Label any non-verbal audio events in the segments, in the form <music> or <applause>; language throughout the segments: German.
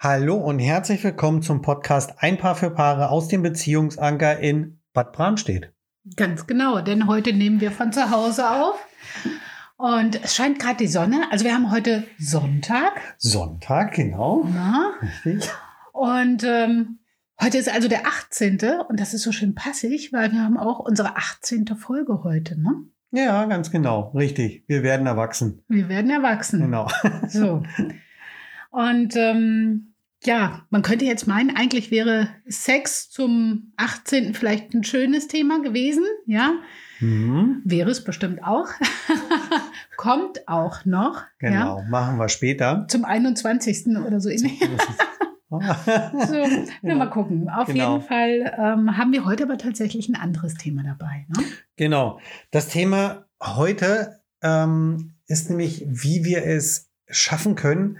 Hallo und herzlich willkommen zum Podcast Ein Paar für Paare aus dem Beziehungsanker in Bad Bramstedt. Ganz genau, denn heute nehmen wir von zu Hause auf. Und es scheint gerade die Sonne. Also wir haben heute Sonntag. Sonntag, genau. Na? Richtig. Und ähm, heute ist also der 18. Und das ist so schön passig, weil wir haben auch unsere 18. Folge heute. Ne? Ja, ganz genau. Richtig. Wir werden erwachsen. Wir werden erwachsen. Genau. So. <laughs> Und ähm, ja, man könnte jetzt meinen, eigentlich wäre Sex zum 18. vielleicht ein schönes Thema gewesen. Ja, Mhm. wäre es bestimmt auch. <laughs> Kommt auch noch. Ja, Genau. Machen wir später. zum 21. oder so ähnlich. <laughs> So, na, mal gucken. Auf Genau. jeden Fall ähm, haben wir heute aber tatsächlich ein anderes Thema dabei. Ne? Genau. Das Thema heute ähm, ist nämlich, wie wir es schaffen können,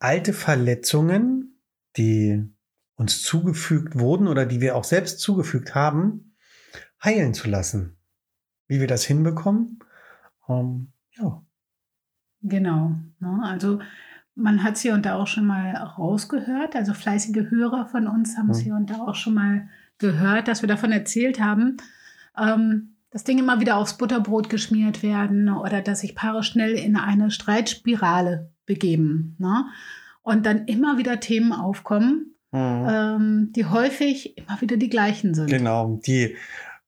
alte Verletzungen, die uns zugefügt wurden oder die wir auch selbst zugefügt haben, heilen zu lassen. Wie wir das hinbekommen. Ähm, ja. Genau. Ne? Also man hat es hier und da auch schon mal rausgehört. Also fleißige Hörer von uns haben es Mhm. hier und da auch schon mal gehört, dass wir davon erzählt haben, ähm, dass Dinge immer wieder aufs Butterbrot geschmiert werden oder dass sich Paare schnell in eine Streitspirale begeben. Ne? Und dann immer wieder Themen aufkommen, Mhm. ähm, die häufig immer wieder die gleichen sind. Genau, die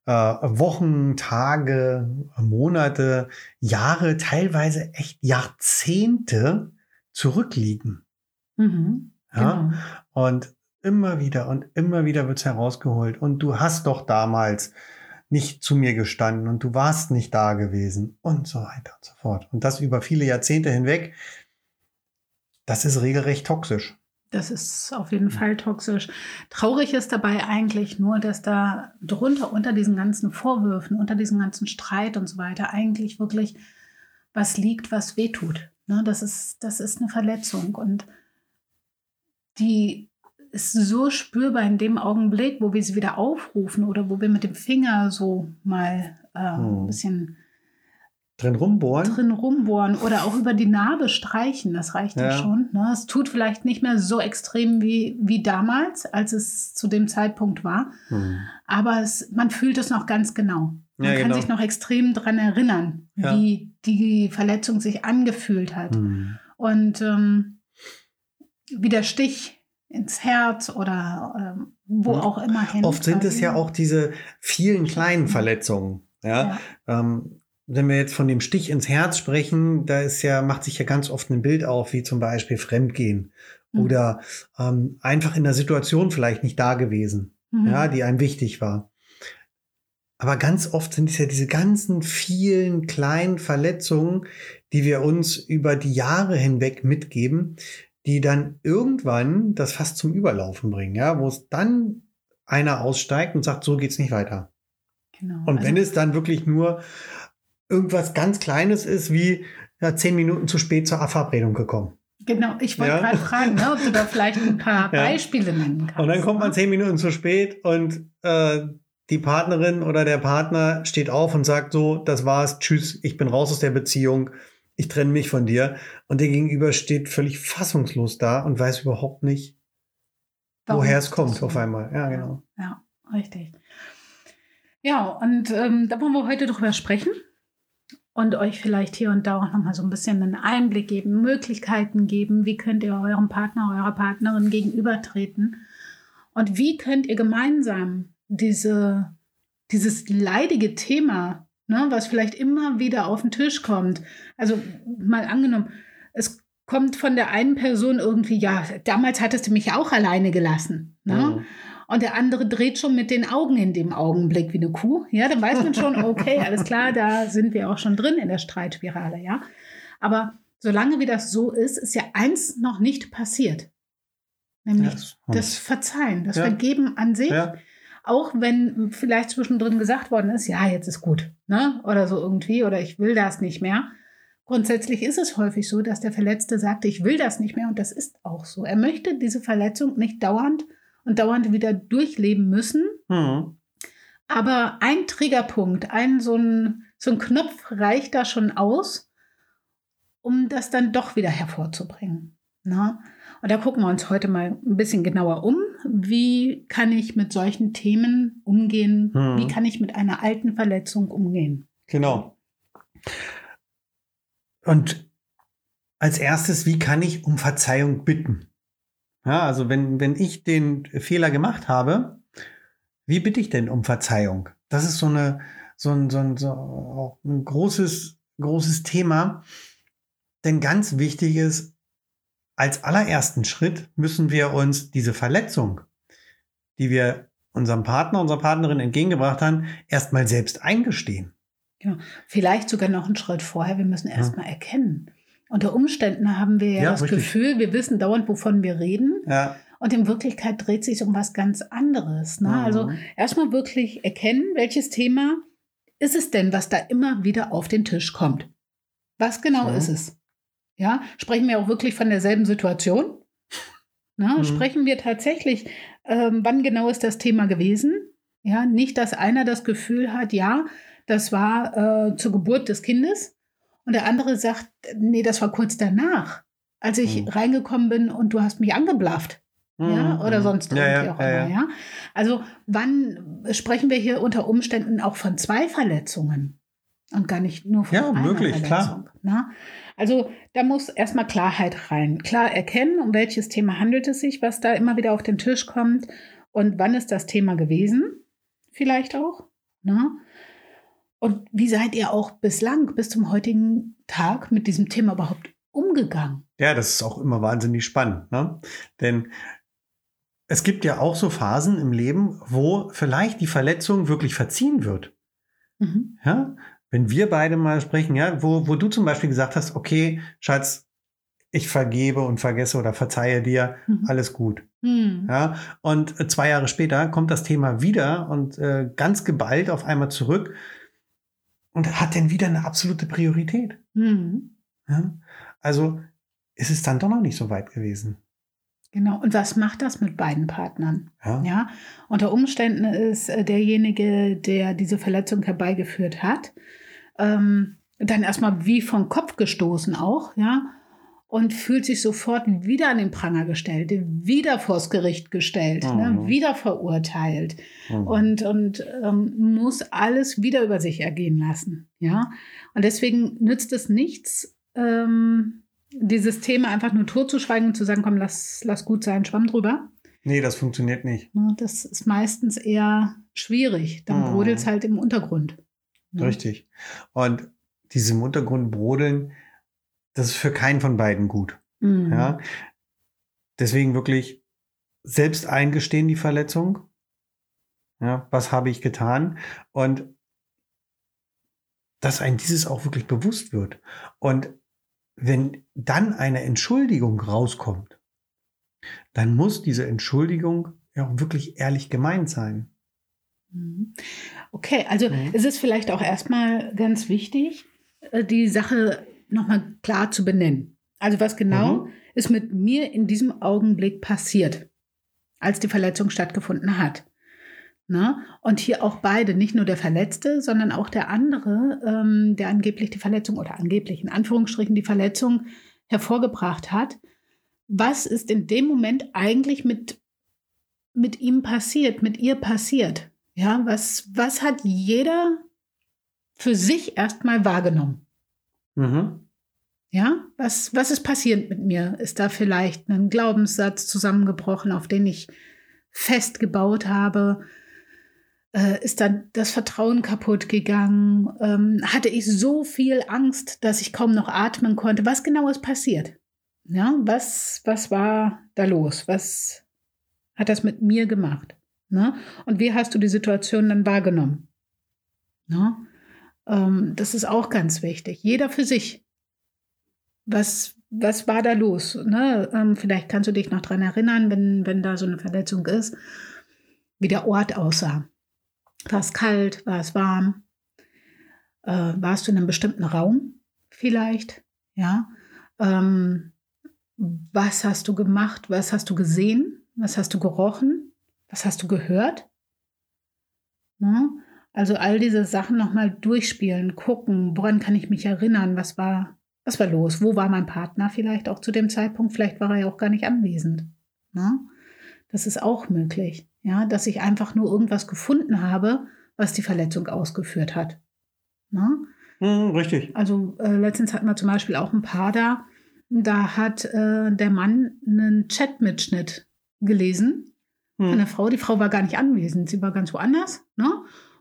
äh, Wochen, Tage, Monate, Jahre, teilweise echt Jahrzehnte zurückliegen. Mhm. Ja? Genau. Und immer wieder und immer wieder wird's herausgeholt. Und du hast doch damals nicht zu mir gestanden und du warst nicht da gewesen und so weiter und so fort. Und das über viele Jahrzehnte hinweg. Das ist regelrecht toxisch. Das ist auf jeden Fall toxisch. Traurig ist dabei eigentlich nur, dass da drunter unter diesen ganzen Vorwürfen, unter diesem ganzen Streit und so weiter eigentlich wirklich was liegt, was wehtut. Ne, das, ist, das ist eine Verletzung und die ist so spürbar in dem Augenblick, wo wir sie wieder aufrufen oder wo wir mit dem Finger so mal äh, Hm. ein bisschen Drin rumbohren. drin rumbohren oder auch über die Narbe streichen, das reicht ja, Ja. schon. Ne? Es tut vielleicht nicht mehr so extrem wie, wie damals, als es zu dem Zeitpunkt war, Hm. aber es, man fühlt es noch ganz genau. Man Ja, kann genau. sich noch extrem daran erinnern, Ja. wie die Verletzung sich angefühlt hat. Hm. Und ähm, wie der Stich ins Herz oder ähm, wo Und auch immer hin. Oft sind es ja auch diese vielen kleinen Verletzungen. Ja, Ja. Ähm, wenn wir jetzt von dem Stich ins Herz sprechen, da ist ja, macht sich ja ganz oft ein Bild auf, wie zum Beispiel Fremdgehen Mhm. oder ähm, einfach in der Situation vielleicht nicht da gewesen, Mhm. ja, die einem wichtig war. Aber ganz oft sind es ja diese ganzen vielen kleinen Verletzungen, die wir uns über die Jahre hinweg mitgeben, die dann irgendwann das fast zum Überlaufen bringen, ja, wo es dann einer aussteigt und sagt, so geht's nicht weiter. Genau. Und Also- wenn es dann wirklich nur irgendwas ganz Kleines ist, wie ja, zehn Minuten zu spät zur Verabredung gekommen. Genau, ich wollte Ja. gerade <laughs> fragen, ne, ob du da vielleicht ein paar Ja. Beispiele nennen kannst. Und dann kommt man ne? zehn Minuten zu spät und äh, die Partnerin oder der Partner steht auf und sagt so, das war's, tschüss, ich bin raus aus der Beziehung, ich trenne mich von dir. Und der Gegenüber steht völlig fassungslos da und weiß überhaupt nicht, Warum woher es kommt so? auf einmal. Ja, genau. Ja, richtig. Ja, und ähm, da wollen wir heute drüber sprechen und euch vielleicht hier und da auch nochmal so ein bisschen einen Einblick geben, Möglichkeiten geben, wie könnt ihr eurem Partner, eurer Partnerin gegenübertreten und wie könnt ihr gemeinsam diese, dieses leidige Thema, ne, was vielleicht immer wieder auf den Tisch kommt, also mal angenommen, es kommt von der einen Person irgendwie, ja, damals hattest du mich ja auch alleine gelassen. Ne? Mhm. Und der andere dreht schon mit den Augen in dem Augenblick wie eine Kuh. Ja, dann weiß man schon, okay, <laughs> alles klar, da sind wir auch schon drin in der Streitspirale, ja. Aber solange wie das so ist, ist ja eins noch nicht passiert. Nämlich Das- das Verzeihen, das Ja. Vergeben an sich. Ja, Auch wenn vielleicht zwischendrin gesagt worden ist, ja, jetzt ist gut, ne? Oder so irgendwie, oder ich will das nicht mehr. Grundsätzlich ist es häufig so, dass der Verletzte sagt, ich will das nicht mehr und das ist auch so. Er möchte diese Verletzung nicht dauernd und dauernd wieder durchleben müssen. Mhm. Aber ein Triggerpunkt, ein so ein, so ein Knopf reicht da schon aus, um das dann doch wieder hervorzubringen. Ne? Und da gucken wir uns heute mal ein bisschen genauer um. Wie kann ich mit solchen Themen umgehen? Mhm. Wie kann ich mit einer alten Verletzung umgehen? Genau. Und als erstes, wie kann ich um Verzeihung bitten? Ja, also wenn, wenn ich den Fehler gemacht habe, wie bitte ich denn um Verzeihung? Das ist so eine, so ein, so ein, so ein großes, großes Thema. Denn ganz wichtig ist, als allerersten Schritt müssen wir uns diese Verletzung, die wir unserem Partner, unserer Partnerin entgegengebracht haben, erstmal selbst eingestehen. Genau. Vielleicht sogar noch einen Schritt vorher. Wir müssen erstmal ja. erkennen. Unter Umständen haben wir ja, Ja, das richtig. Gefühl, wir wissen dauernd, wovon wir reden. Ja, Und in Wirklichkeit dreht sich um was ganz anderes. Ne? Mhm. Also erstmal wirklich erkennen, welches Thema ist es denn, was da immer wieder auf den Tisch kommt. Was genau Mhm. ist es? Ja, sprechen wir auch wirklich von derselben Situation? Na, Mhm. Sprechen wir tatsächlich, ähm, wann genau ist das Thema gewesen? Ja, nicht, dass einer das Gefühl hat, ja, das war äh, zur Geburt des Kindes und der andere sagt, nee, das war kurz danach, als ich Mhm. reingekommen bin und du hast mich angeblafft ja, Mhm. oder sonst ja, irgendwie ja, auch ja, immer, ja. ja. Also wann sprechen wir hier unter Umständen auch von zwei Verletzungen und gar nicht nur von Ja, einer möglich, klar. Verletzung. Also da muss erstmal Klarheit rein. Klar erkennen, um welches Thema handelt es sich, was da immer wieder auf den Tisch kommt und wann ist das Thema gewesen, vielleicht auch. Ne? Und wie seid ihr auch bislang, bis zum heutigen Tag mit diesem Thema überhaupt umgegangen? Ja, das ist auch immer wahnsinnig spannend. Ne? Denn es gibt ja auch so Phasen im Leben, wo vielleicht die Verletzung wirklich verziehen wird. Mhm. Ja? Wenn wir beide mal sprechen, ja, wo, wo du zum Beispiel gesagt hast, okay, Schatz, ich vergebe und vergesse oder verzeihe dir, Mhm. alles gut. Mhm. Ja? Und äh, zwei Jahre später kommt das Thema wieder und äh, ganz geballt auf einmal zurück und hat dann wieder eine absolute Priorität. Mhm. Ja? Also ist es dann doch noch nicht so weit gewesen. Genau. Und was macht das mit beiden Partnern? Ja. Ja, unter Umständen ist äh, derjenige, der diese Verletzung herbeigeführt hat, ähm, dann erstmal wie vom Kopf gestoßen auch, ja, und fühlt sich sofort wieder an den Pranger gestellt, wieder vors Gericht gestellt, Mhm. ne, wieder verurteilt Mhm. und, und ähm, muss alles wieder über sich ergehen lassen, ja. Und deswegen nützt es nichts, ähm, dieses Thema einfach nur totzuschweigen und zu sagen, komm, lass, lass gut sein, schwamm drüber. Nee, das funktioniert nicht. Ne, Das ist meistens eher schwierig. Dann Mhm. brodelt es halt im Untergrund. Ne? Richtig. Und diese im Untergrund brodeln, das ist für keinen von beiden gut. Mhm. Ja. Deswegen wirklich selbst eingestehen die Verletzung. Ja, was habe ich getan? Und dass einem dieses auch wirklich bewusst wird. Und wenn dann eine Entschuldigung rauskommt, dann muss diese Entschuldigung ja auch wirklich ehrlich gemeint sein. Mhm. Okay, also Mhm. es ist vielleicht auch erstmal ganz wichtig, äh, die Sache nochmal klar zu benennen. Also was genau Mhm. ist mit mir in diesem Augenblick passiert, als die Verletzung stattgefunden hat. Na? Und hier auch beide, nicht nur der Verletzte, sondern auch der andere, ähm, der angeblich die Verletzung oder angeblich in Anführungsstrichen die Verletzung hervorgebracht hat. Was ist in dem Moment eigentlich mit, mit ihm passiert, mit ihr passiert? Ja, was, was hat jeder für sich erstmal wahrgenommen? Mhm. Ja, was, was ist passiert mit mir? Ist da vielleicht ein Glaubenssatz zusammengebrochen, auf den ich festgebaut habe? Äh, ist dann das Vertrauen kaputt gegangen? Ähm, hatte ich so viel Angst, dass ich kaum noch atmen konnte? Was genau ist passiert? Ja, was, was war da los? Was hat das mit mir gemacht? Ne? Und wie hast du die Situation dann wahrgenommen? Ne? Ähm, das ist auch ganz wichtig. Jeder für sich. Was, was war da los? Ne? Ähm, vielleicht kannst du dich noch daran erinnern, wenn, wenn da so eine Verletzung ist, wie der Ort aussah. War es kalt? War es warm? Äh, warst du in einem bestimmten Raum vielleicht? Ja. Ähm, was hast du gemacht? Was hast du gesehen? Was hast du gerochen? Was hast du gehört? Ne? Also all diese Sachen nochmal durchspielen, gucken, woran kann ich mich erinnern, was war Was war los? Wo war mein Partner vielleicht auch zu dem Zeitpunkt? Vielleicht war er ja auch gar nicht anwesend. Ne? Das ist auch möglich. Ja, dass ich einfach nur irgendwas gefunden habe, was die Verletzung ausgeführt hat. Ne? Mhm, richtig. Also äh, letztens hatten wir zum Beispiel auch ein Paar da. Da hat äh, der Mann einen Chatmitschnitt gelesen. Von der Frau. Die Frau war gar nicht anwesend, sie war ganz woanders. Ne?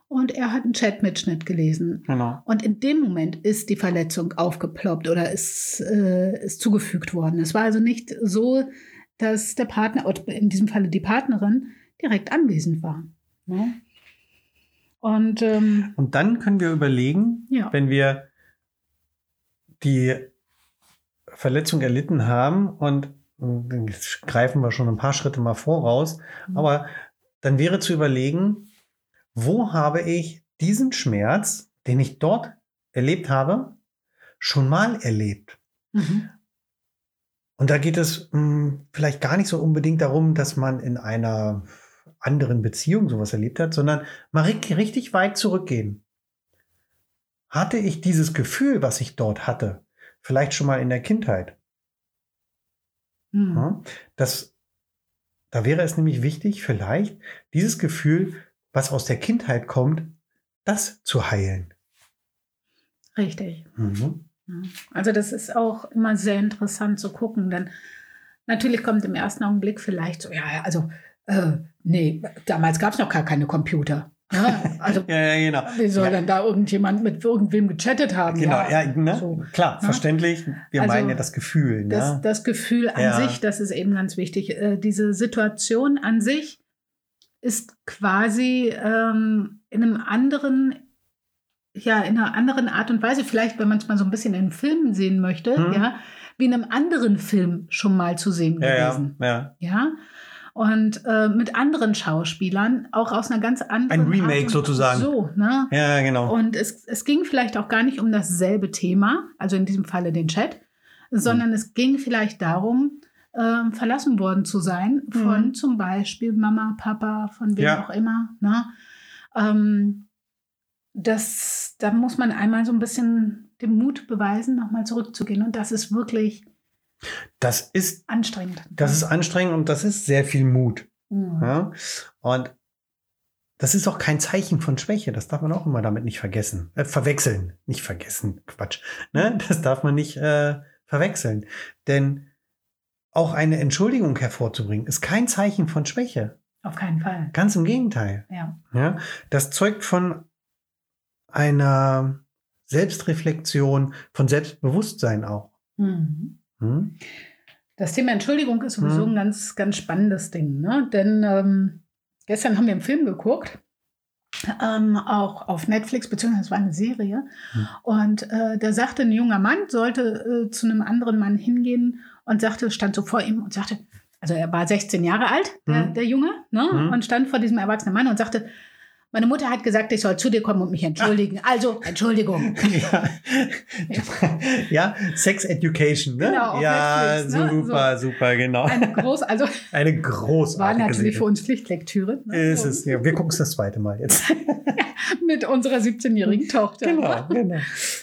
Und er hat einen Chatmitschnitt gelesen. Genau. Und in dem Moment ist die Verletzung aufgeploppt oder ist, äh, ist zugefügt worden. Es war also nicht so, dass der Partner, oder in diesem Falle die Partnerin, direkt anwesend war. Ne? Und ähm, Und dann können wir überlegen, ja, wenn wir die Verletzung erlitten haben und greifen wir schon ein paar Schritte mal voraus, Mhm. aber dann wäre zu überlegen, wo habe ich diesen Schmerz, den ich dort erlebt habe, schon mal erlebt? mhm. Und da geht es mh, vielleicht gar nicht so unbedingt darum, dass man in einer anderen Beziehung sowas erlebt hat, sondern mal ri- richtig weit zurückgehen. Hatte ich dieses Gefühl, was ich dort hatte, vielleicht schon mal in der Kindheit? Mhm. Ja, das, da wäre es nämlich wichtig, vielleicht dieses Gefühl, was aus der Kindheit kommt, das zu heilen. richtig. Mhm. Also das ist auch immer sehr interessant zu gucken, denn natürlich kommt im ersten Augenblick vielleicht so, ja, ja, also äh, nee, damals gab es noch gar keine Computer. Ja, also <laughs> Ja, ja, genau. wie soll Ja. denn da irgendjemand mit irgendwem gechattet haben? Genau, ja, ne? so. klar, Ne? verständlich. Wir Also, meinen ja das Gefühl. Das, Ne? das Gefühl an sich, das ist eben ganz wichtig. Äh, diese Situation an sich ist quasi ähm, in einem anderen, ja, in einer anderen Art und Weise, vielleicht, wenn man es mal so ein bisschen in Filmen sehen möchte, Hm. ja, wie in einem anderen Film schon mal zu sehen gewesen. ja. Ja. Und äh, mit anderen Schauspielern, auch aus einer ganz anderen. Ein Remake sozusagen. So, ne? Ja, genau. Und es, es ging vielleicht auch gar nicht um dasselbe Thema, also in diesem Falle den Chat, sondern es ging vielleicht darum, ähm, verlassen worden zu sein von Mhm. zum Beispiel Mama, Papa, von wem Ja. auch immer. Ne? Ähm, das, da muss man einmal so ein bisschen den Mut beweisen, nochmal zurückzugehen. Und das ist wirklich Das ist, anstrengend. das ist anstrengend und das ist sehr viel Mut. Mhm. Ja? Und das ist auch kein Zeichen von Schwäche. Das darf man auch immer damit nicht vergessen. Äh, verwechseln. Nicht vergessen. <laughs> Quatsch. Ne? Das darf man nicht äh, verwechseln. Denn auch eine Entschuldigung hervorzubringen, ist kein Zeichen von Schwäche. Auf keinen Fall. Ganz im Gegenteil. Ja. Ja? Das zeugt von einer Selbstreflexion, von Selbstbewusstsein auch. Mhm. Hm? Das Thema Entschuldigung ist sowieso Mhm. ein ganz, ganz spannendes Ding. Ne? Denn ähm, gestern haben wir einen Film geguckt, ähm, auch auf Netflix, beziehungsweise es war eine Serie. Mhm. Und äh, da sagte ein junger Mann, sollte äh, zu einem anderen Mann hingehen und sagte, stand so vor ihm und sagte, also er war 16 Jahre alt, der, Mhm. der Junge, ne? Mhm. und stand vor diesem erwachsenen Mann und sagte, meine Mutter hat gesagt, ich soll zu dir kommen und mich entschuldigen. Also, Entschuldigung. <laughs> Ja. ja, Sex Education, ne? Genau, ja, Netflix, ne? super, super, genau. Eine groß, also <laughs> Eine war großartige natürlich für Serie. uns Pflichtlektüre. ne? Ist es, ja. Wir gucken es das zweite Mal jetzt. <laughs> mit unserer 17-jährigen Tochter. genau, genau.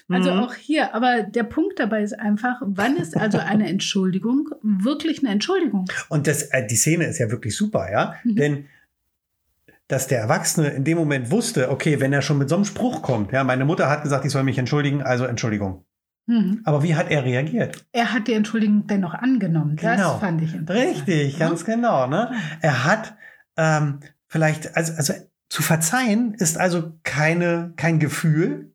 Also Mhm. auch hier, aber der Punkt dabei ist einfach, wann ist also eine Entschuldigung wirklich eine Entschuldigung? Und das, äh, die Szene ist ja wirklich super, ja? Mhm. Denn dass der Erwachsene in dem Moment wusste, okay, wenn er schon mit so einem Spruch kommt, ja, meine Mutter hat gesagt, ich soll mich entschuldigen, also Entschuldigung. Mhm. Aber wie hat er reagiert? Er hat die Entschuldigung dennoch angenommen. Genau. Das fand ich interessant. Richtig, Ja? ganz genau. Ne? Er hat ähm, vielleicht, also, also zu verzeihen ist also keine, kein Gefühl,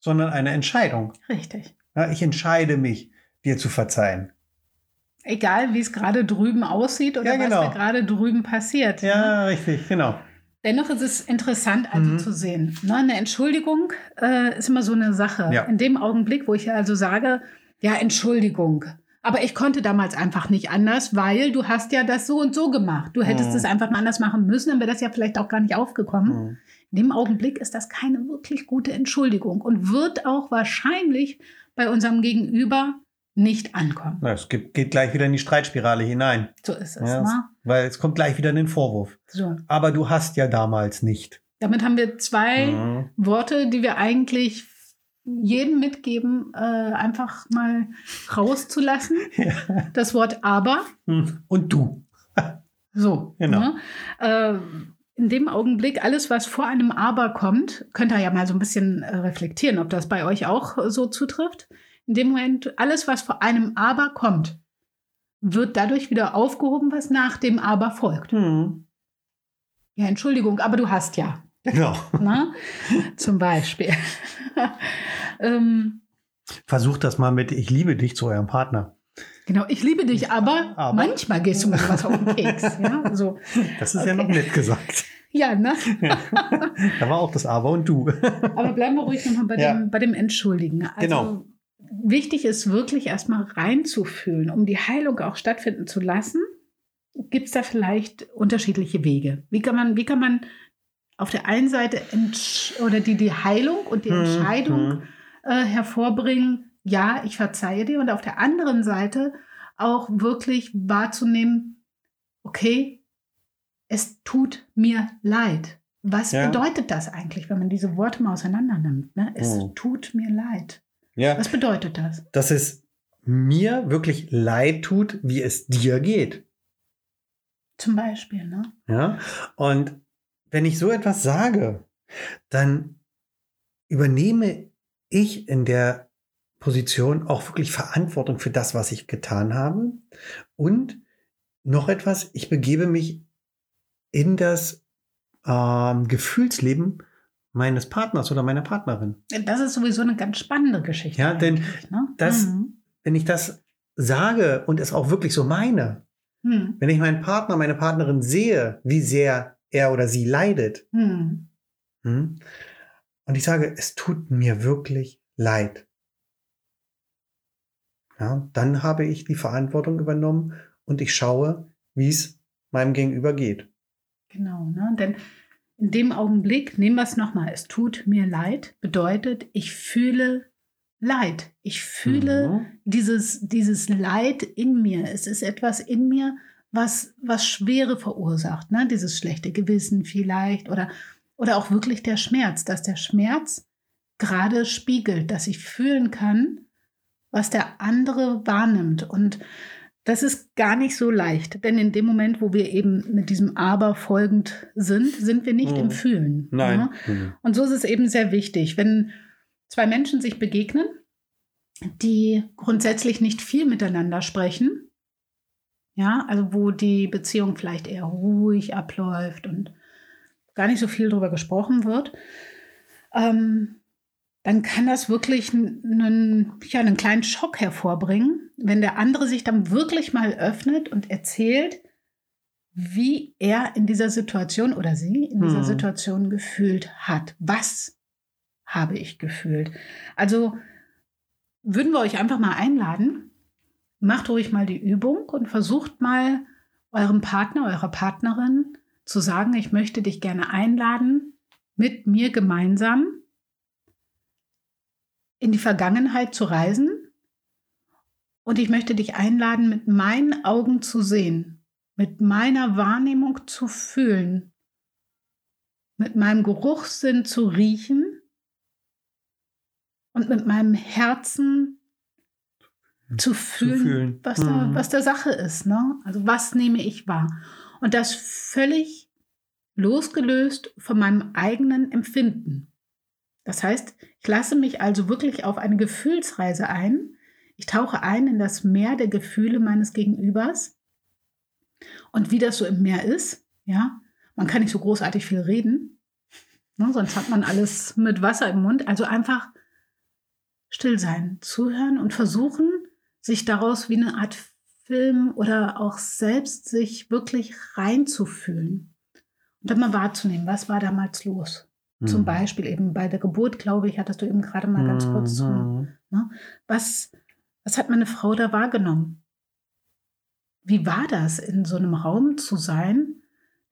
sondern eine Entscheidung. Richtig. Ja, ich entscheide mich, dir zu verzeihen. Egal, wie es gerade drüben aussieht oder Ja, genau. was da gerade drüben passiert. ne? Ja, richtig, genau. Dennoch ist es interessant, also Mhm. zu sehen. Ne, eine Entschuldigung äh, ist immer so eine Sache. Ja. In dem Augenblick, wo ich also sage, ja, Entschuldigung. Aber ich konnte damals einfach nicht anders, weil du hast ja das so und so gemacht. Du hättest Mhm. es einfach mal anders machen müssen, dann wäre das ja vielleicht auch gar nicht aufgekommen. Mhm. In dem Augenblick ist das keine wirklich gute Entschuldigung und wird auch wahrscheinlich bei unserem Gegenüber nicht ankommen. Na, es gibt, geht gleich wieder in die Streitspirale hinein. So ist es. Ja, ne? Weil es kommt gleich wieder in den Vorwurf. so. Aber du hast ja damals nicht. Damit haben wir zwei Mhm. Worte, die wir eigentlich jedem mitgeben, äh, einfach mal rauszulassen. <laughs> Ja. Das Wort aber. Hm. Und du. <laughs> So. Genau. Ne? Äh, in dem Augenblick, alles, was vor einem Aber kommt, könnt ihr ja mal so ein bisschen äh, reflektieren, ob das bei euch auch äh, so zutrifft. In dem Moment, alles, was vor einem Aber kommt, wird dadurch wieder aufgehoben, was nach dem Aber folgt. Hm. Ja, Entschuldigung, aber du hast ja. Genau. <laughs> Ne? Zum Beispiel. <laughs> ähm, Versucht das mal mit Ich liebe dich zu eurem Partner. genau, ich liebe dich, aber, Aber- manchmal gehst du mir was auf den Keks. <laughs> Ja, so. Das ist ja Okay. noch nett gesagt. ja ne? da war auch das Aber und du. Aber bleiben wir ruhig nochmal bei, Ja. dem, bei dem Entschuldigen. Also Genau. Wichtig ist wirklich erstmal reinzufühlen, um die Heilung auch stattfinden zu lassen. Gibt es da vielleicht unterschiedliche Wege? Wie kann man, wie kann man auf der einen Seite oder die, die Heilung und die Entscheidung Hm. äh, hervorbringen, ja, ich verzeihe dir, und auf der anderen Seite auch wirklich wahrzunehmen, okay, es tut mir leid. Was Ja. bedeutet das eigentlich, wenn man diese Worte mal auseinander nimmt? Ne? Es Hm. tut mir leid. Ja, Was bedeutet das? dass es mir wirklich leid tut, wie es dir geht. Zum Beispiel, ne? Ja, und wenn ich so etwas sage, dann übernehme ich in der Position auch wirklich Verantwortung für das, was ich getan habe. Und noch etwas, ich begebe mich in das ähm, Gefühlsleben meines Partners oder meiner Partnerin. Das ist sowieso eine ganz spannende Geschichte. Ja, denn ne? das- Mhm. Wenn ich das sage und es auch wirklich so meine, Hm. wenn ich meinen Partner, meine Partnerin sehe, wie sehr er oder sie leidet, Hm. Hm? Und ich sage, es tut mir wirklich leid. Ja, dann habe ich die Verantwortung übernommen und ich schaue, wie es meinem Gegenüber geht. Genau, ne? denn in dem Augenblick, nehmen wir es nochmal, es tut mir leid, bedeutet, ich fühle Leid. Ich fühle Mhm. dieses, dieses Leid in mir. Es ist etwas in mir, was, was Schwere verursacht. Ne? Dieses schlechte Gewissen vielleicht oder, oder auch wirklich der Schmerz, dass der Schmerz gerade spiegelt, dass ich fühlen kann, was der andere wahrnimmt. Und das ist gar nicht so leicht, denn in dem Moment, wo wir eben mit diesem Aber folgend sind, sind wir nicht Mhm. im Fühlen. Nein. Ne? Mhm. Und so ist es eben sehr wichtig, wenn zwei Menschen sich begegnen, die grundsätzlich nicht viel miteinander sprechen, ja, also wo die Beziehung vielleicht eher ruhig abläuft und gar nicht so viel darüber gesprochen wird, ähm, dann kann das wirklich einen, ja, einen kleinen Schock hervorbringen, wenn der andere sich dann wirklich mal öffnet und erzählt, wie er in dieser Situation oder sie in dieser Hm. Situation gefühlt hat. Was habe ich gefühlt? Also würden wir euch einfach mal einladen, macht ruhig mal die Übung und versucht mal eurem Partner, eurer Partnerin zu sagen, ich möchte dich gerne einladen, mit mir gemeinsam in die Vergangenheit zu reisen. Und ich möchte dich einladen, mit meinen Augen zu sehen, mit meiner Wahrnehmung zu fühlen, mit meinem Geruchssinn zu riechen und mit meinem Herzen zu fühlen, fühlen. Was, da, Mhm. was der Sache ist. Ne? Also was nehme ich wahr? Und das völlig losgelöst von meinem eigenen Empfinden. Das heißt, ich lasse mich also wirklich auf eine Gefühlsreise ein. Ich tauche ein in das Meer der Gefühle meines Gegenübers. Und wie das so im Meer ist, ja, man kann nicht so großartig viel reden, ne, sonst hat man alles mit Wasser im Mund. Also einfach still sein, zuhören und versuchen, sich daraus wie eine Art Film oder auch selbst sich wirklich reinzufühlen und dann mal wahrzunehmen, was war damals los. Zum Mhm. Beispiel eben bei der Geburt, glaube ich, hattest du eben gerade mal ganz kurz zu. Mhm. Was, was hat meine Frau da wahrgenommen? Wie war das, in so einem Raum zu sein,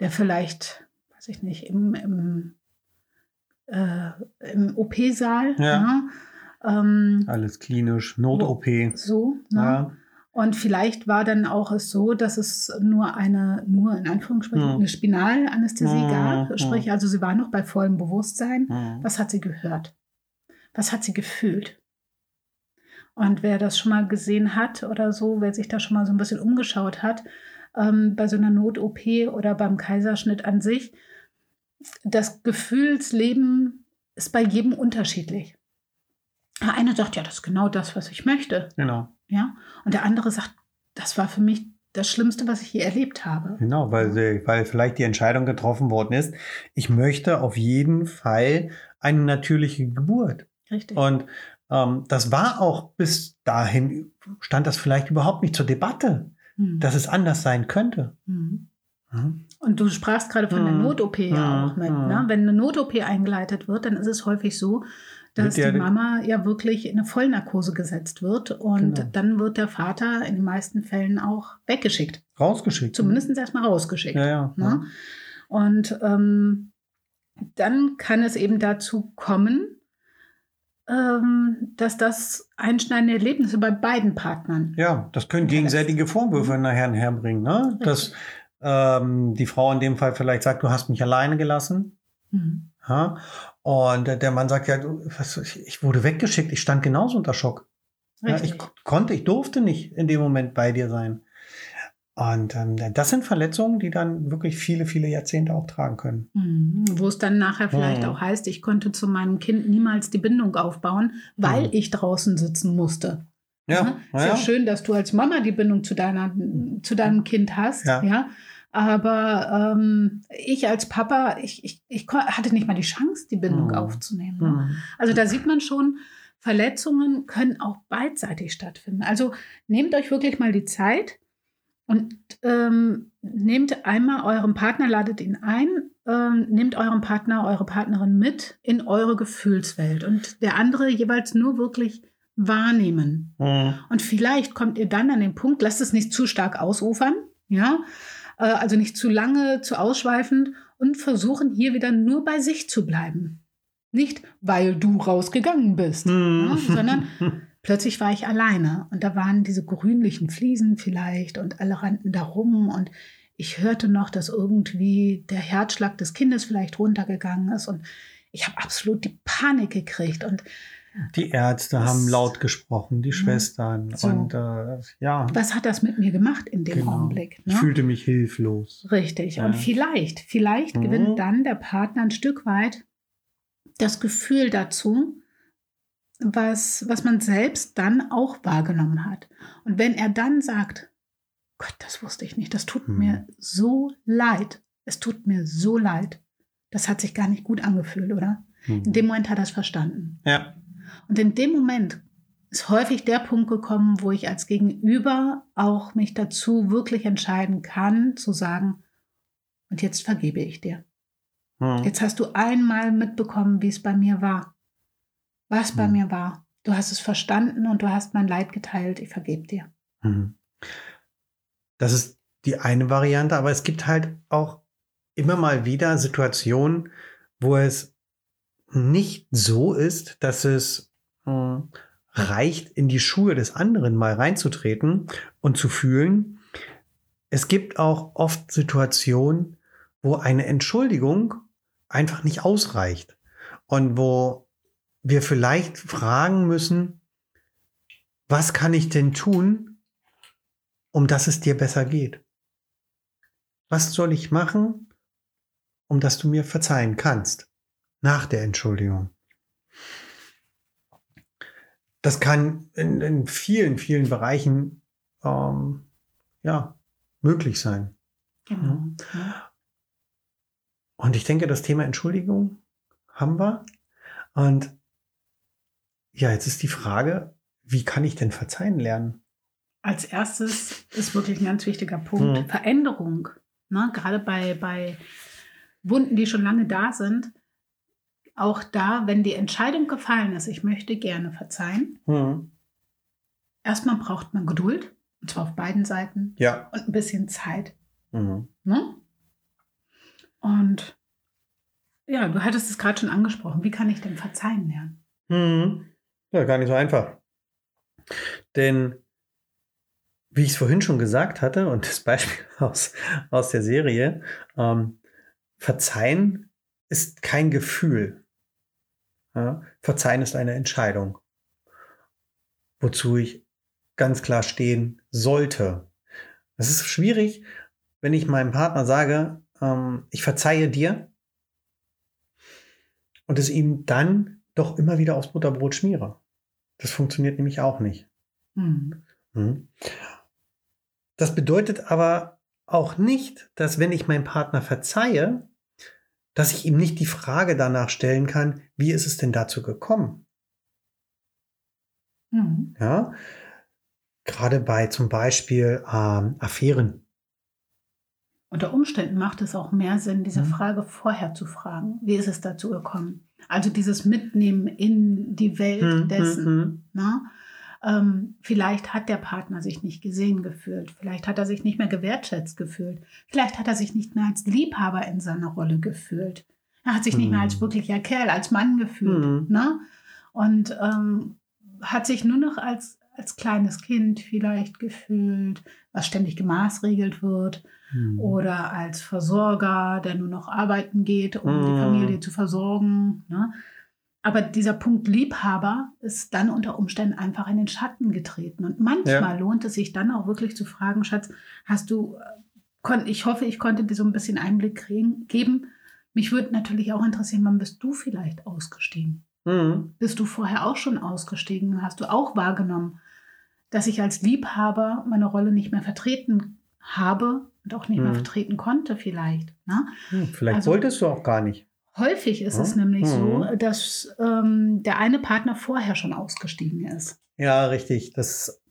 der vielleicht, weiß ich nicht, im, im, äh, im OP-Saal, Ja. ne? ähm, Alles klinisch, Not-OP. so, ne? Ja. Und vielleicht war dann auch es so, dass es nur eine, nur in Anführungsstrichen, Hm. eine Spinalanästhesie Hm, gab. hm. Sprich, also sie war noch bei vollem Bewusstsein. Was hat sie gehört? was hat sie gefühlt? Und wer das schon mal gesehen hat oder so, wer sich da schon mal so ein bisschen umgeschaut hat, ähm, bei so einer Not-OP oder beim Kaiserschnitt an sich, das Gefühlsleben ist bei jedem unterschiedlich. Der eine sagt, ja, das ist genau das, was ich möchte. Genau. Ja. Und der andere sagt, das war für mich das Schlimmste, was ich je erlebt habe. Genau, weil, weil vielleicht die Entscheidung getroffen worden ist, ich möchte auf jeden Fall eine natürliche Geburt. Richtig. Und das war auch bis dahin, stand das vielleicht überhaupt nicht zur Debatte, Hm. dass es anders sein könnte. Mhm. Mhm. Und du sprachst gerade von der Mhm. Not-OP ja Mhm. auch mit. Mhm. Ne? Wenn eine Not-OP eingeleitet wird, dann ist es häufig so, dass die Mama ja wirklich in eine Vollnarkose gesetzt wird und Genau. dann wird der Vater in den meisten Fällen auch weggeschickt. Rausgeschickt. Zumindest erstmal rausgeschickt. Ja, ja. Ne? Und ähm, dann kann es eben dazu kommen, ähm, dass das einschneidende Erlebnisse bei beiden Partnern. Ja, das können gegenseitige Vorwürfe nachher herbringen. Ne? Dass ähm, die Frau in dem Fall vielleicht sagt, du hast mich alleine gelassen. Mhm. Ja? Und der Mann sagt, ja, was, ich, wurde weggeschickt, ich stand genauso unter Schock. Ja, ich konnte, ich durfte nicht in dem Moment bei dir sein. Und ähm, das sind Verletzungen, die dann wirklich viele, viele Jahrzehnte auch tragen können. Mhm. Wo es dann nachher vielleicht Mhm. auch heißt, ich konnte zu meinem Kind niemals die Bindung aufbauen, weil Mhm. ich draußen sitzen musste. Ja, Mhm. ja, Ist ja ja. schön, dass du als Mama die Bindung zu, deiner, zu deinem Kind hast. Ja. Ja. Aber ähm, ich als Papa, ich, ich, ich hatte nicht mal die Chance, die Bindung Mhm. aufzunehmen. Ne? Mhm. Also da sieht man schon, Verletzungen können auch beidseitig stattfinden. Also nehmt euch wirklich mal die Zeit und ähm, nehmt einmal euren Partner, ladet ihn ein, ähm, nehmt euren Partner, eure Partnerin mit in eure Gefühlswelt und der andere jeweils nur wirklich wahrnehmen. Mhm. Und vielleicht kommt ihr dann an den Punkt, lasst es nicht zu stark ausufern, ja, äh, also nicht zu lange, zu ausschweifend und versuchen hier wieder nur bei sich zu bleiben. Nicht, weil du rausgegangen bist, Mhm. ja, sondern <laughs> plötzlich war ich alleine und da waren diese grünlichen Fliesen vielleicht und alle rannten da rum und ich hörte noch, dass irgendwie der Herzschlag des Kindes vielleicht runtergegangen ist und ich habe absolut die Panik gekriegt und Die Ärzte haben laut gesprochen, die Mhm. Schwestern. So. Und äh, ja, was hat das mit mir gemacht in dem Genau. Augenblick? ich ne? fühlte mich hilflos. Richtig. Ja. Und vielleicht, vielleicht Mhm. gewinnt dann der Partner ein Stück weit das Gefühl dazu, was, was man selbst dann auch wahrgenommen hat. Und wenn er dann sagt, Gott, das wusste ich nicht, das tut Mhm. mir so leid, es tut mir so leid, das hat sich gar nicht gut angefühlt, oder? Mhm. In dem Moment hat er es verstanden. Ja. Und in dem Moment ist häufig der Punkt gekommen, wo ich als Gegenüber auch mich dazu wirklich entscheiden kann, zu sagen, und jetzt vergebe ich dir. Mhm. Jetzt hast du einmal mitbekommen, wie es bei mir war. Was bei Hm. mir war. Du hast es verstanden und du hast mein Leid geteilt. Ich vergebe dir. Mhm. Das ist die eine Variante, aber es gibt halt auch immer mal wieder Situationen, wo es nicht so ist, dass es äh, reicht, in die Schuhe des anderen mal reinzutreten und zu fühlen. Es gibt auch oft Situationen, wo eine Entschuldigung einfach nicht ausreicht und wo wir vielleicht fragen müssen, was kann ich denn tun, um dass es dir besser geht? Was soll ich machen, um dass du mir verzeihen kannst nach der Entschuldigung? Das kann in, in vielen, vielen Bereichen ähm, ja, möglich sein. Genau. Und ich denke, das Thema Entschuldigung haben wir. Und ja, jetzt ist die Frage, wie kann ich denn verzeihen lernen? Als erstes ist wirklich ein ganz wichtiger Punkt Mhm. Veränderung. Ne? Gerade bei, bei Wunden, die schon lange da sind. Auch da, wenn die Entscheidung gefallen ist, ich möchte gerne verzeihen, Hm. erstmal braucht man Geduld. Und zwar auf beiden Seiten. Ja. Und ein bisschen Zeit. Mhm. Ne? Und ja, du hattest es gerade schon angesprochen. Wie kann ich denn verzeihen lernen? Mhm. Ja, gar nicht so einfach. Denn, wie ich es vorhin schon gesagt hatte, und das Beispiel <laughs> aus, aus der Serie, ähm, Verzeihen ist kein Gefühl. Ja? Verzeihen ist eine Entscheidung, wozu ich ganz klar stehen sollte. Es ist schwierig, wenn ich meinem Partner sage, ähm, ich verzeihe dir und es ihm dann doch immer wieder aufs Butterbrot schmiere. Das funktioniert nämlich auch nicht. Mhm. Mhm. Das bedeutet aber auch nicht, dass wenn ich meinem Partner verzeihe, dass ich ihm nicht die Frage danach stellen kann, wie ist es denn dazu gekommen? Mhm. Ja, gerade bei zum Beispiel ähm, Affären. Unter Umständen macht es auch mehr Sinn, diese mhm. Frage vorher zu fragen. Wie ist es dazu gekommen? Also dieses Mitnehmen in die Welt mhm. dessen. Ne? Ähm, vielleicht hat der Partner sich nicht gesehen gefühlt. Vielleicht hat er sich nicht mehr gewertschätzt gefühlt. Vielleicht hat er sich nicht mehr als Liebhaber in seiner Rolle gefühlt. Er hat sich mhm. nicht mehr als hm. wirklicher Kerl, als Mann gefühlt. Mhm. Ne? Und ähm, hat sich nur noch als, als kleines Kind vielleicht gefühlt, was ständig gemaßregelt wird. Mhm. Oder als Versorger, der nur noch arbeiten geht, um die hm. Familie zu versorgen. Ne? Aber dieser Punkt Liebhaber ist dann unter Umständen einfach in den Schatten getreten. Und manchmal ja. lohnt es sich dann auch wirklich zu fragen, Schatz, hast du, äh, ich hoffe, ich konnte dir so ein bisschen Einblick kriegen, geben. Mich würde natürlich auch interessieren, wann bist du vielleicht ausgestiegen? Mhm. Bist du vorher auch schon ausgestiegen? Hast du auch wahrgenommen, dass ich als Liebhaber meine Rolle nicht mehr vertreten habe und auch nicht mhm. mehr vertreten konnte vielleicht? Ne? Hm, vielleicht also, wolltest du auch gar nicht. Häufig ist es nämlich so, dass ähm, der eine Partner vorher schon ausgestiegen ist. Ja, richtig. Das,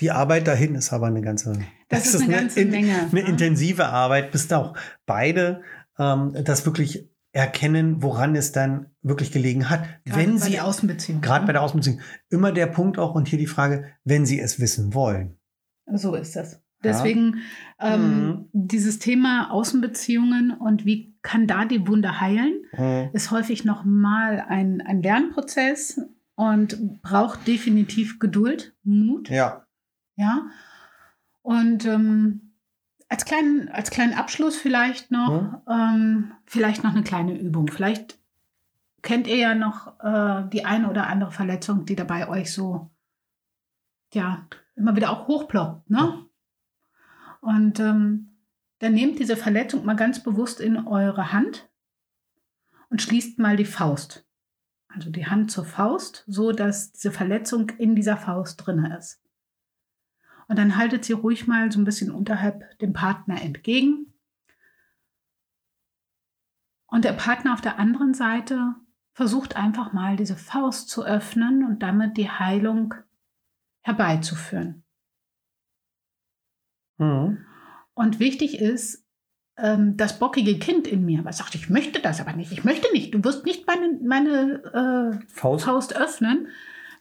die Arbeit dahin ist aber eine ganze, das, das ist <laughs> eine, ganze Menge. Eine ja. intensive Arbeit, bis da auch beide ähm, das wirklich erkennen, woran es dann wirklich gelegen hat. Gerade wenn bei sie der Außenbeziehung. Gerade ne? bei der Außenbeziehung. Immer der Punkt auch und hier die Frage, wenn sie es wissen wollen. So ist das. Deswegen ja. ähm, mhm. dieses Thema Außenbeziehungen und wie kann da die Wunde heilen, mhm. ist häufig nochmal ein, ein Lernprozess und braucht definitiv Geduld, Mut. Ja. Ja. Und ähm, als, kleinen, als kleinen Abschluss vielleicht noch, mhm. ähm, vielleicht noch eine kleine Übung. Vielleicht kennt ihr ja noch äh, die eine oder andere Verletzung, die dabei euch so, ja, immer wieder auch hochploppt, ne? Und ähm, dann nehmt diese Verletzung mal ganz bewusst in eure Hand und schließt mal die Faust. Also die Hand zur Faust, so dass diese Verletzung in dieser Faust drin ist. Und dann haltet sie ruhig mal so ein bisschen unterhalb dem Partner entgegen. Und der Partner auf der anderen Seite versucht einfach mal diese Faust zu öffnen und damit die Heilung herbeizuführen. Mhm. Und wichtig ist, ähm, das bockige Kind in mir, was sagt, ich möchte das aber nicht, ich möchte nicht, du wirst nicht meine, meine äh, Faust. Faust öffnen,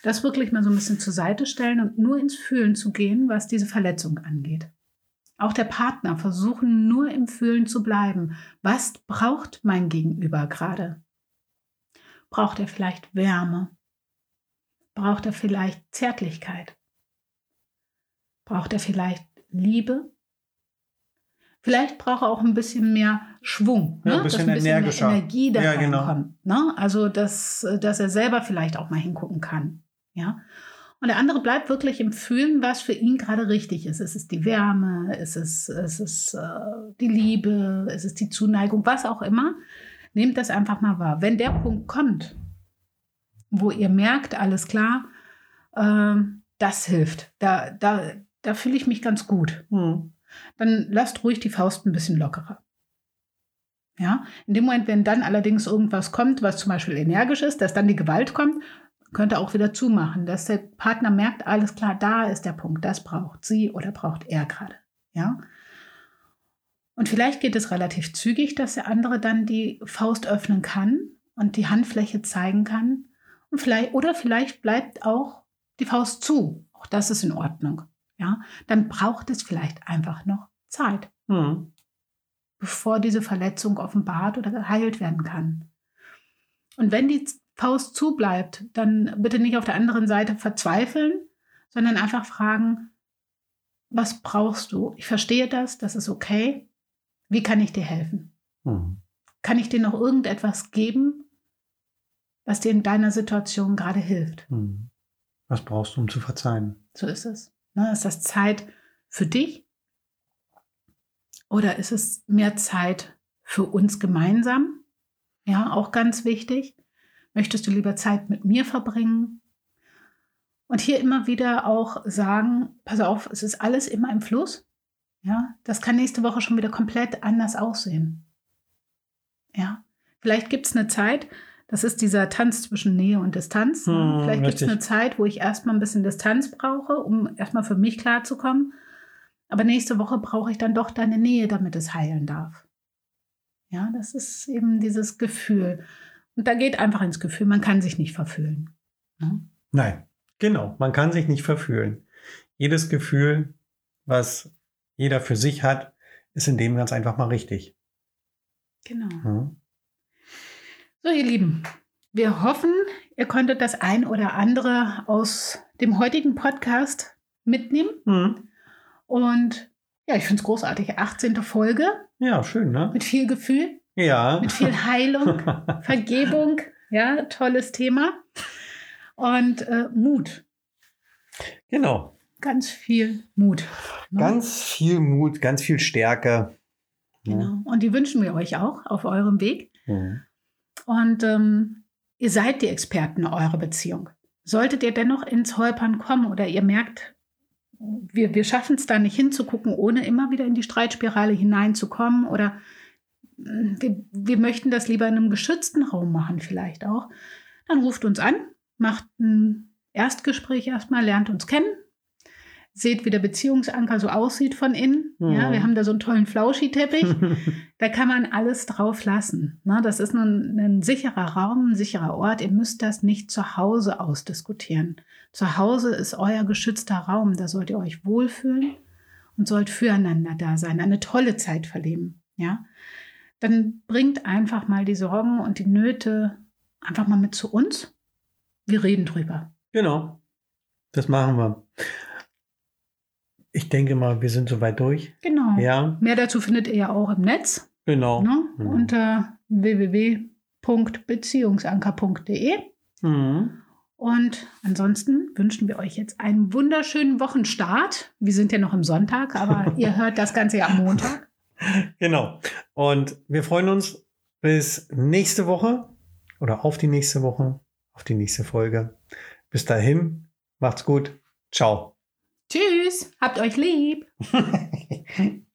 das wirklich mal so ein bisschen zur Seite stellen und nur ins Fühlen zu gehen, was diese Verletzung angeht. Auch der Partner versuchen nur im Fühlen zu bleiben. Was braucht mein Gegenüber gerade? Braucht er vielleicht Wärme? Braucht er vielleicht Zärtlichkeit? Braucht er vielleicht Liebe. Vielleicht braucht er auch ein bisschen mehr Schwung, ja, ne? ein bisschen, dass ein bisschen energischer. mehr Energie da ja, genau. kommt. Ne? Also, dass, dass er selber vielleicht auch mal hingucken kann. Ja. Und der andere bleibt wirklich im Fühlen, was für ihn gerade richtig ist. Es ist die Wärme, es ist, es ist äh, die Liebe, es ist die Zuneigung, was auch immer. Nehmt das einfach mal wahr. Wenn der Punkt kommt, wo ihr merkt, alles klar, äh, das hilft. Da, da, da fühle ich mich ganz gut. Hm. Dann lasst ruhig die Faust ein bisschen lockerer. Ja, in dem Moment, wenn dann allerdings irgendwas kommt, was zum Beispiel energisch ist, dass dann die Gewalt kommt, könnt ihr auch wieder zumachen, dass der Partner merkt, alles klar, da ist der Punkt, das braucht sie oder braucht er gerade. Ja. Und vielleicht geht es relativ zügig, dass der andere dann die Faust öffnen kann und die Handfläche zeigen kann. Und vielleicht, oder vielleicht bleibt auch die Faust zu. Auch das ist in Ordnung ja, dann braucht es vielleicht einfach noch Zeit, mhm. bevor diese Verletzung offenbart oder geheilt werden kann. Und wenn die Faust zubleibt, dann bitte nicht auf der anderen Seite verzweifeln, sondern einfach fragen, was brauchst du? Ich verstehe das, das ist okay. Wie kann ich dir helfen? Mhm. Kann ich dir noch irgendetwas geben, was dir in deiner Situation gerade hilft. Hm. Was brauchst du, um zu verzeihen? So ist es. Ne? Ist das Zeit für dich? Oder ist es mehr Zeit für uns gemeinsam? Ja, auch ganz wichtig. Möchtest du lieber Zeit mit mir verbringen? Und hier immer wieder auch sagen, pass auf, es ist alles immer im Fluss. Ja, das kann nächste Woche schon wieder komplett anders aussehen. Ja, vielleicht gibt es eine Zeit, das ist dieser Tanz zwischen Nähe und Distanz. Hm, vielleicht gibt es eine Zeit, wo ich erstmal ein bisschen Distanz brauche, um erstmal für mich klarzukommen. Aber nächste Woche brauche ich dann doch deine Nähe, damit es heilen darf. Ja, das ist eben dieses Gefühl. Und da geht einfach ins Gefühl, man kann sich nicht verfühlen. Ne? Nein, genau. Man kann sich nicht verfühlen. Jedes Gefühl, was jeder für sich hat, ist in dem ganz einfach mal richtig. Genau. Hm? So, ihr Lieben, wir hoffen, ihr konntet das ein oder andere aus dem heutigen Podcast mitnehmen. Hm. Und ja, ich finde es großartig. 18. Folge Ja, schön, ne? mit viel Gefühl, Ja. mit viel <laughs> Heilung, Vergebung. Ja, tolles Thema. Und äh, Mut. genau. Ganz viel Mut. ne? Ganz viel Mut, ganz viel Stärke. Genau. Und die wünschen wir euch auch auf eurem Weg. Hm. Und ähm, ihr seid die Experten eurer Beziehung. Solltet ihr dennoch ins Holpern kommen oder ihr merkt, wir, wir schaffen es da nicht hinzugucken, ohne immer wieder in die Streitspirale hineinzukommen oder mm, wir, wir möchten das lieber in einem geschützten Raum machen, vielleicht auch, dann ruft uns an, macht ein Erstgespräch erstmal, lernt uns kennen, seht, wie der Beziehungsanker so aussieht von innen. Ja, Mhm. wir haben da so einen tollen Flauschi-Teppich. <laughs> Da kann man alles drauf lassen. Ne? Das ist ein, ein sicherer Raum, ein sicherer Ort. Ihr müsst das nicht zu Hause ausdiskutieren. Zu Hause ist euer geschützter Raum. Da sollt ihr euch wohlfühlen und sollt füreinander da sein, eine tolle Zeit verleben. Ja? Dann bringt einfach mal die Sorgen und die Nöte einfach mal mit zu uns. Wir reden drüber. genau. Das machen wir. Ich denke mal, wir sind soweit durch. Genau. Ja, Mehr dazu findet ihr ja auch im Netz genau. ne? Mhm. unter www.beziehungsanker.de. Mhm. Und ansonsten wünschen wir euch jetzt einen wunderschönen Wochenstart. Wir sind ja noch im Sonntag, aber <laughs> ihr hört das Ganze ja am Montag. Genau. Und wir freuen uns bis nächste Woche oder auf die nächste Woche, auf die nächste Folge. Bis dahin, macht's gut. Ciao. Tschüss, habt euch lieb. <laughs>